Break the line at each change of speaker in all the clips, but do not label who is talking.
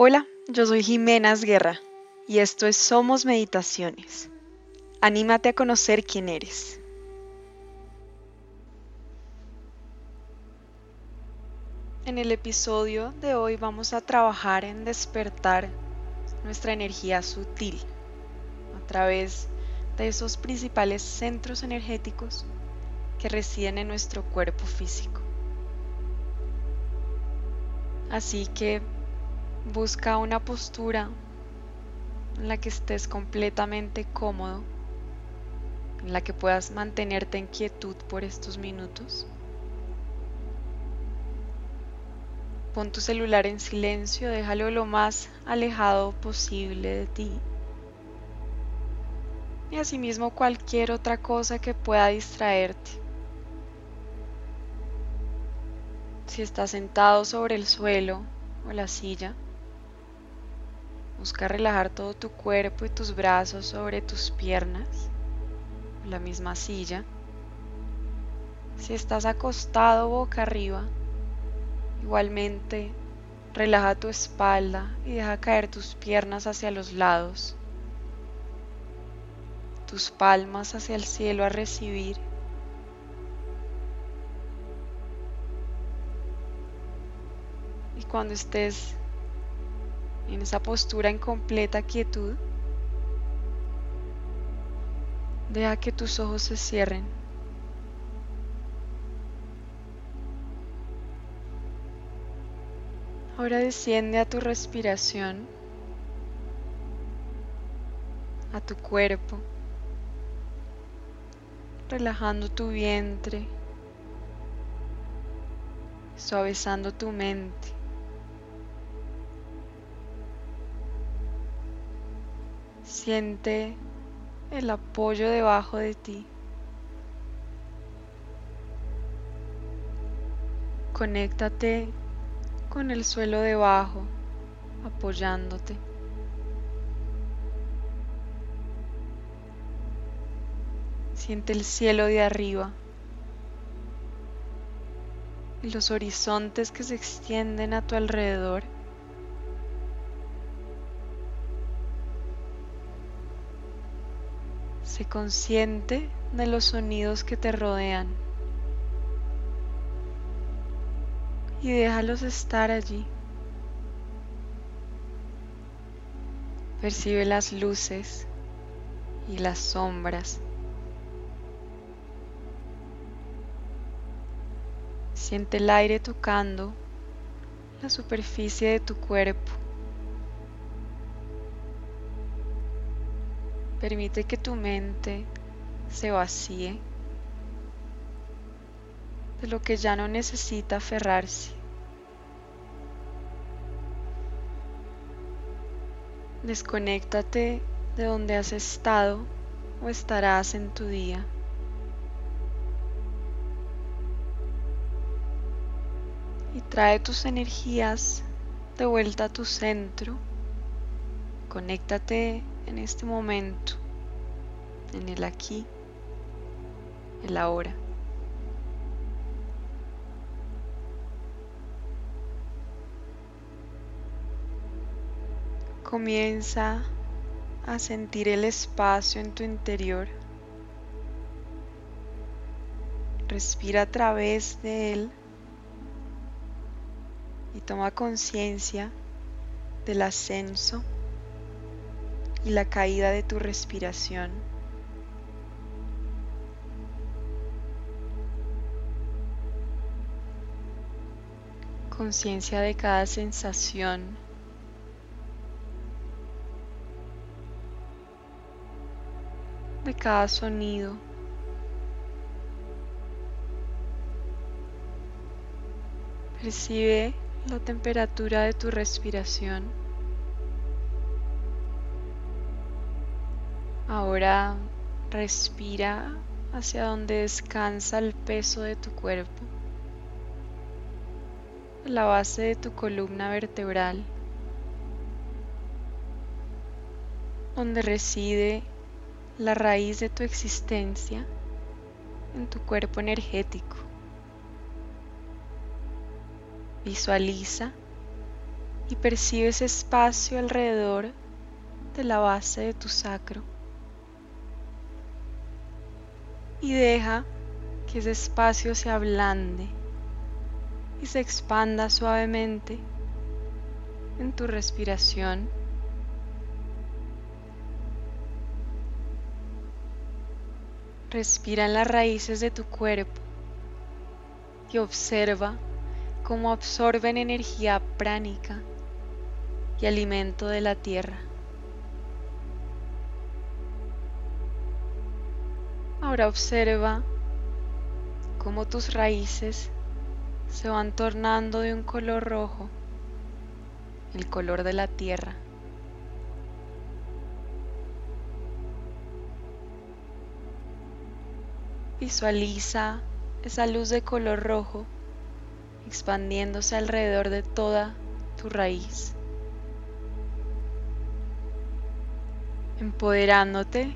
Hola, yo soy Jimenas Guerra y esto es Somos Meditaciones. Anímate a conocer quién eres. En el episodio de hoy vamos a trabajar en despertar nuestra energía sutil a través de esos principales centros energéticos que residen en nuestro cuerpo físico. Así que busca una postura en la que estés completamente cómodo, en la que puedas mantenerte en quietud por estos minutos. Pon tu celular en silencio, déjalo lo más alejado posible de ti. Y asimismo cualquier otra cosa que pueda distraerte. Si estás sentado sobre el suelo o la silla, busca relajar todo tu cuerpo y tus brazos sobre tus piernas, la misma silla. Si estás acostado boca arriba, igualmente relaja tu espalda y deja caer tus piernas hacia los lados, tus palmas hacia el cielo a recibir cuando estés en esa postura en completa quietud, deja que tus ojos se cierren. Ahora desciende a tu respiración, a tu cuerpo, relajando tu vientre, suavizando tu mente. Siente el apoyo debajo de ti. Conéctate con el suelo debajo, apoyándote. Siente el cielo de arriba y los horizontes que se extienden a tu alrededor. Sé consciente de los sonidos que te rodean y déjalos estar allí. Percibe las luces y las sombras. Siente el aire tocando la superficie de tu cuerpo. Permite que tu mente se vacíe de lo que ya no necesita aferrarse. Desconéctate de donde has estado o estarás en tu día. Y trae tus energías de vuelta a tu centro. Conéctate en este momento, en el aquí, el ahora. Comienza a sentir el espacio en tu interior. Respira a través de él y toma conciencia del ascenso y la caída de tu respiración. Conciencia de cada sensación. De cada sonido. Percibe la temperatura de tu respiración. Ahora respira hacia donde descansa el peso de tu cuerpo, la base de tu columna vertebral, donde reside la raíz de tu existencia en tu cuerpo energético. Visualiza y percibe ese espacio alrededor de la base de tu sacro. Y deja que ese espacio se ablande y se expanda suavemente en tu respiración. Respira en las raíces de tu cuerpo y observa cómo absorben energía pránica y alimento de la tierra. Ahora observa cómo tus raíces se van tornando de un color rojo, el color de la tierra. Visualiza esa luz de color rojo expandiéndose alrededor de toda tu raíz, empoderándote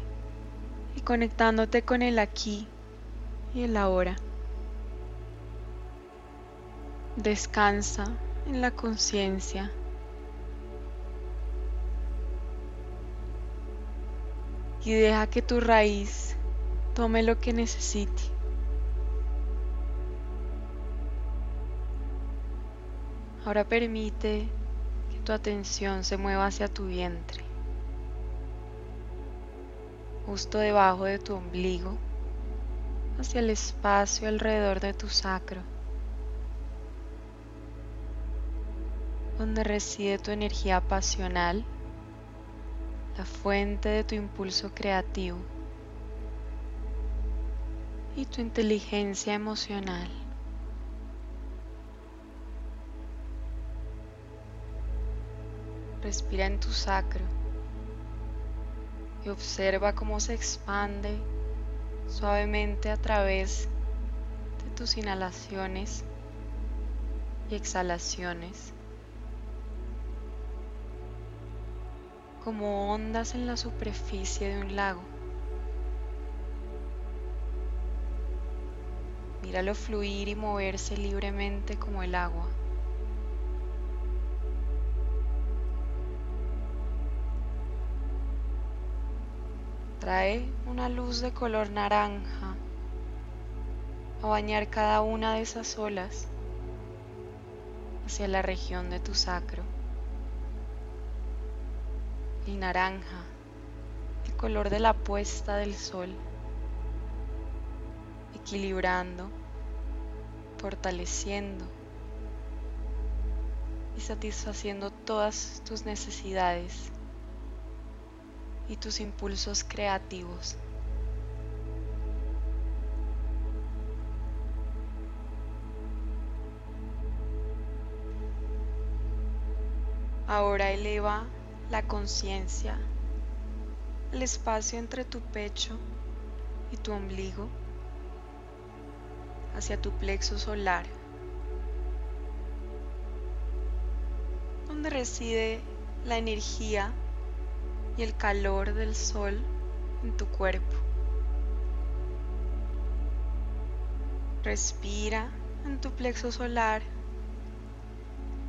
y conectándote con el aquí y el ahora. Descansa en la conciencia. Y deja que tu raíz tome lo que necesite. Ahora permite que tu atención se mueva hacia tu vientre, justo debajo de tu ombligo, hacia el espacio alrededor de tu sacro, donde reside tu energía pasional, la fuente de tu impulso creativo y tu inteligencia emocional. Respira en tu sacro y observa cómo se expande suavemente a través de tus inhalaciones y exhalaciones, como ondas en la superficie de un lago. Míralo fluir y moverse libremente como el agua. Trae una luz de color naranja a bañar cada una de esas olas hacia la región de tu sacro. El naranja, el color de la puesta del sol, equilibrando, fortaleciendo y satisfaciendo todas tus necesidades y tus impulsos creativos. Ahora eleva la conciencia al espacio entre tu pecho y tu ombligo hacia tu plexo solar, donde reside la energía y el calor del sol en tu cuerpo. Respira en tu plexo solar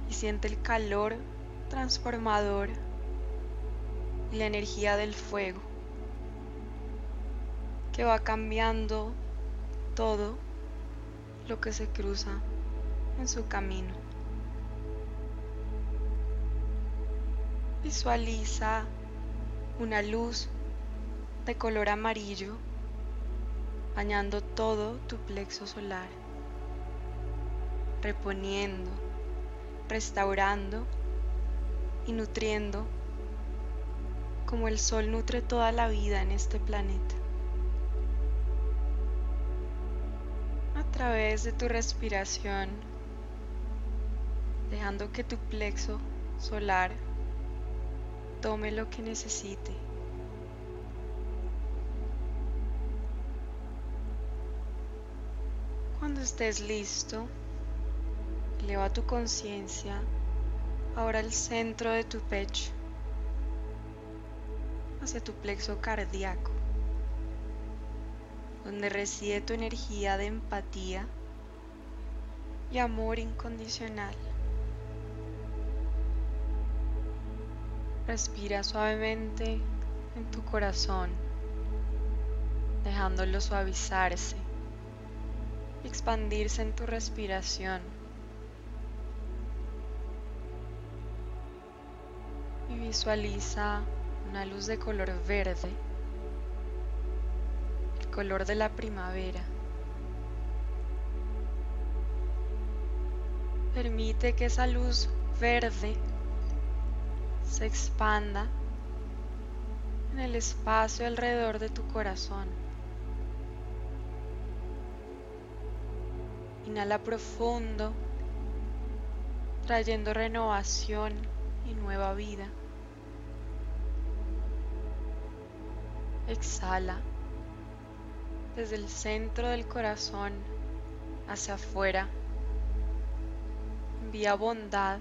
y siente el calor transformador y la energía del fuego que va cambiando todo lo que se cruza en su camino. Visualiza una luz de color amarillo bañando todo tu plexo solar, reponiendo, restaurando y nutriendo como el sol nutre toda la vida en este planeta. A través de tu respiración, dejando que tu plexo solar tome lo que necesite. Cuando estés listo, eleva tu conciencia ahora al centro de tu pecho, hacia tu plexo cardíaco, donde reside tu energía de empatía y amor incondicional. Respira suavemente en tu corazón, dejándolo suavizarse y expandirse en tu respiración. Y visualiza una luz de color verde, el color de la primavera. Permite que esa luz verde se expanda en el espacio alrededor de tu corazón. Inhala profundo, trayendo renovación y nueva vida. Exhala desde el centro del corazón hacia afuera. Envía bondad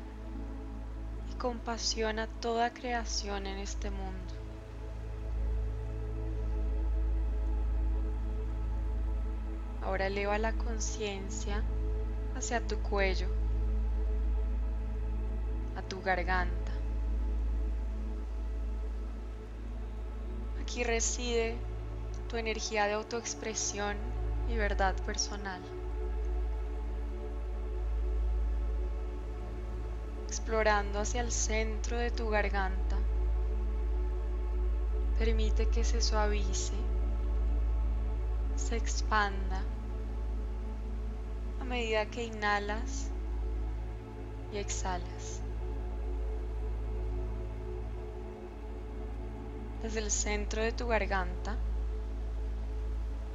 compasión a toda creación en este mundo. Ahora eleva la conciencia hacia tu cuello, a tu garganta. Aquí reside tu energía de autoexpresión y verdad personal. Explorando hacia el centro de tu garganta, permite que se suavice, se expanda a medida que inhalas y exhalas. Desde el centro de tu garganta,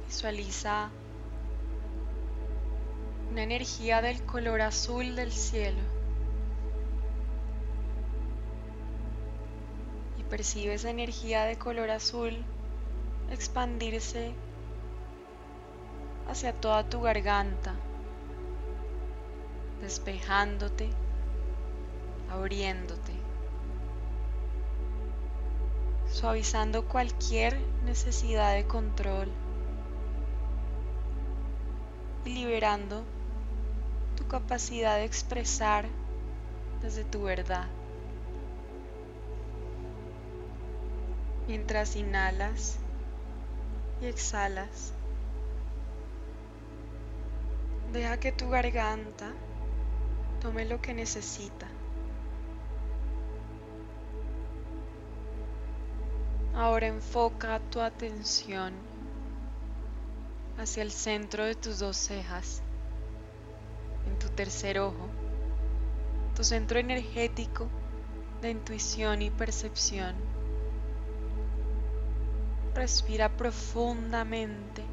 visualiza una energía del color azul del cielo. Percibe esa energía de color azul expandirse hacia toda tu garganta, despejándote, abriéndote suavizando cualquier necesidad de control y liberando tu capacidad de expresar desde tu verdad. Mientras inhalas y exhalas, deja que tu garganta tome lo que necesita. Ahora enfoca tu atención hacia el centro de tus dos cejas, en tu tercer ojo, tu centro energético de intuición y percepción. Respira profundamente,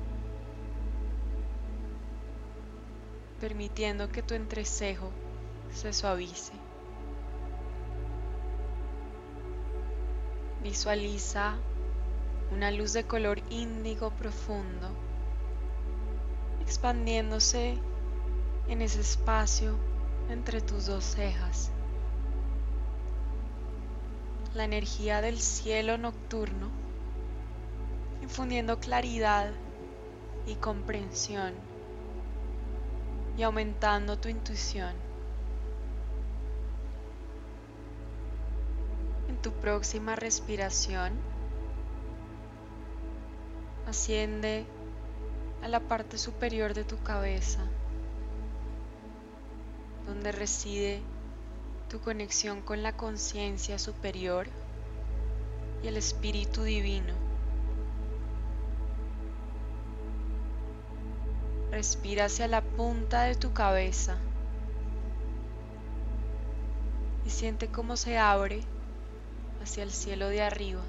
permitiendo que tu entrecejo se suavice. Visualiza una luz de color índigo profundo expandiéndose en ese espacio entre tus dos cejas. La energía del cielo nocturno infundiendo claridad y comprensión y aumentando tu intuición. tu próxima respiración, asciende a la parte superior de tu cabeza, donde reside tu conexión con la conciencia superior y el espíritu divino. Respira hacia la punta de tu cabeza y siente cómo se abre hacia el cielo de arriba.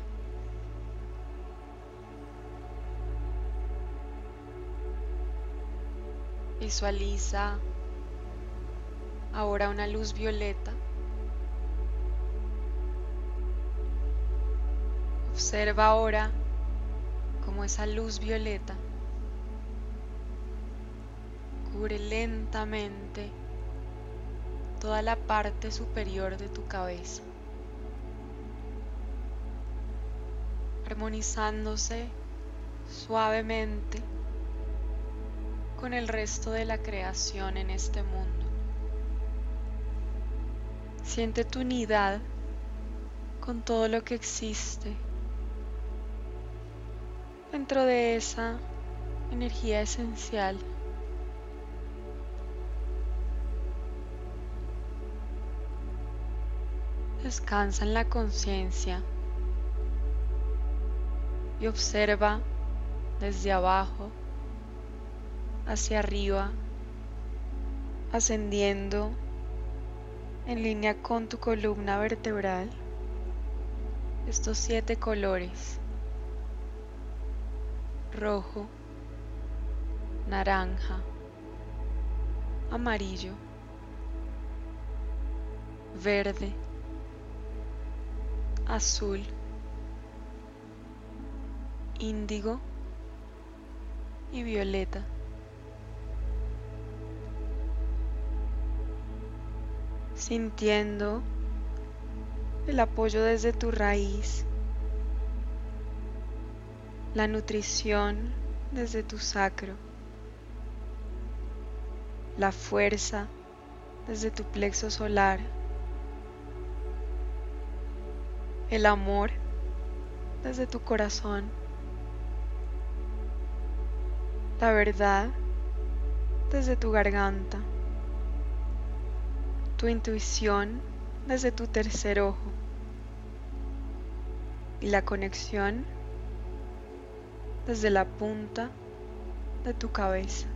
Visualiza ahora una luz violeta. Observa ahora cómo esa luz violeta cubre lentamente toda la parte superior de tu cabeza. armonizándose suavemente con el resto de la creación en este mundo. Siente tu unidad con todo lo que existe dentro de esa energía esencial. Descansa en la conciencia y observa desde abajo hacia arriba, ascendiendo en línea con tu columna vertebral estos siete colores rojo, naranja, amarillo, verde, azul, índigo y violeta. Sintiendo el apoyo desde tu raíz, la nutrición desde tu sacro, la fuerza desde tu plexo solar, el amor desde tu corazón, la verdad desde tu garganta, tu intuición desde tu tercer ojo y la conexión desde la punta de tu cabeza.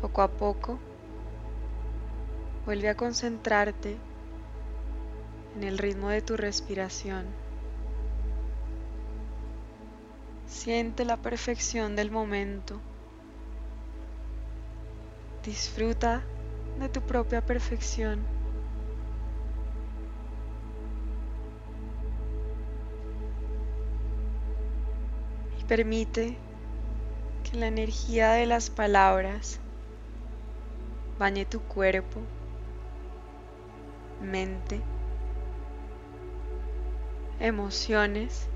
Poco a poco, vuelve a concentrarte en el ritmo de tu respiración. Siente la perfección del momento. Disfruta de tu propia perfección. Y permite que la energía de las palabras bañe tu cuerpo, mente, emociones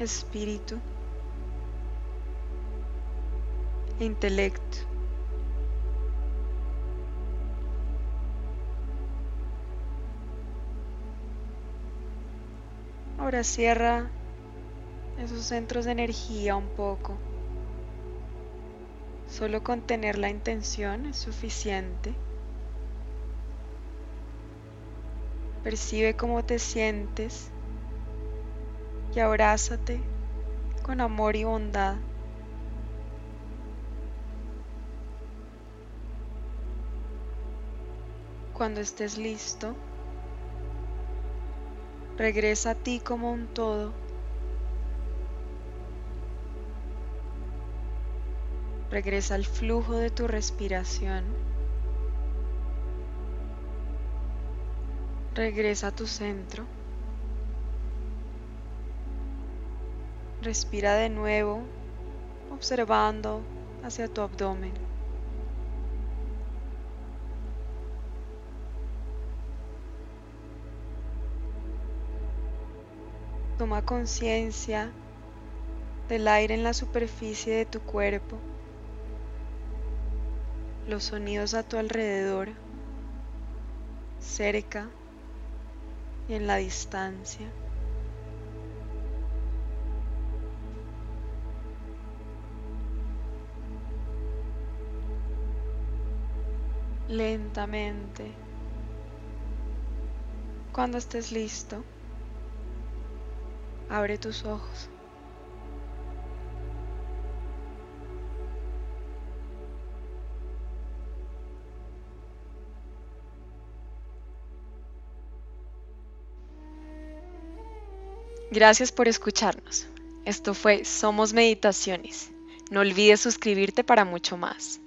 espíritu, intelecto. Ahora cierra esos centros de energía un poco. Solo con tener la intención es suficiente. Percibe cómo te sientes y abrázate con amor y bondad. Cuando estés listo, regresa a ti como un todo. Regresa al flujo de tu respiración. Regresa a tu centro. Respira de nuevo, observando hacia tu abdomen. Toma conciencia del aire en la superficie de tu cuerpo, los sonidos a tu alrededor, cerca en la distancia. lentamente. Cuando estés listo, abre tus ojos. Gracias por escucharnos. Esto fue Somos Meditaciones. No olvides suscribirte para mucho más.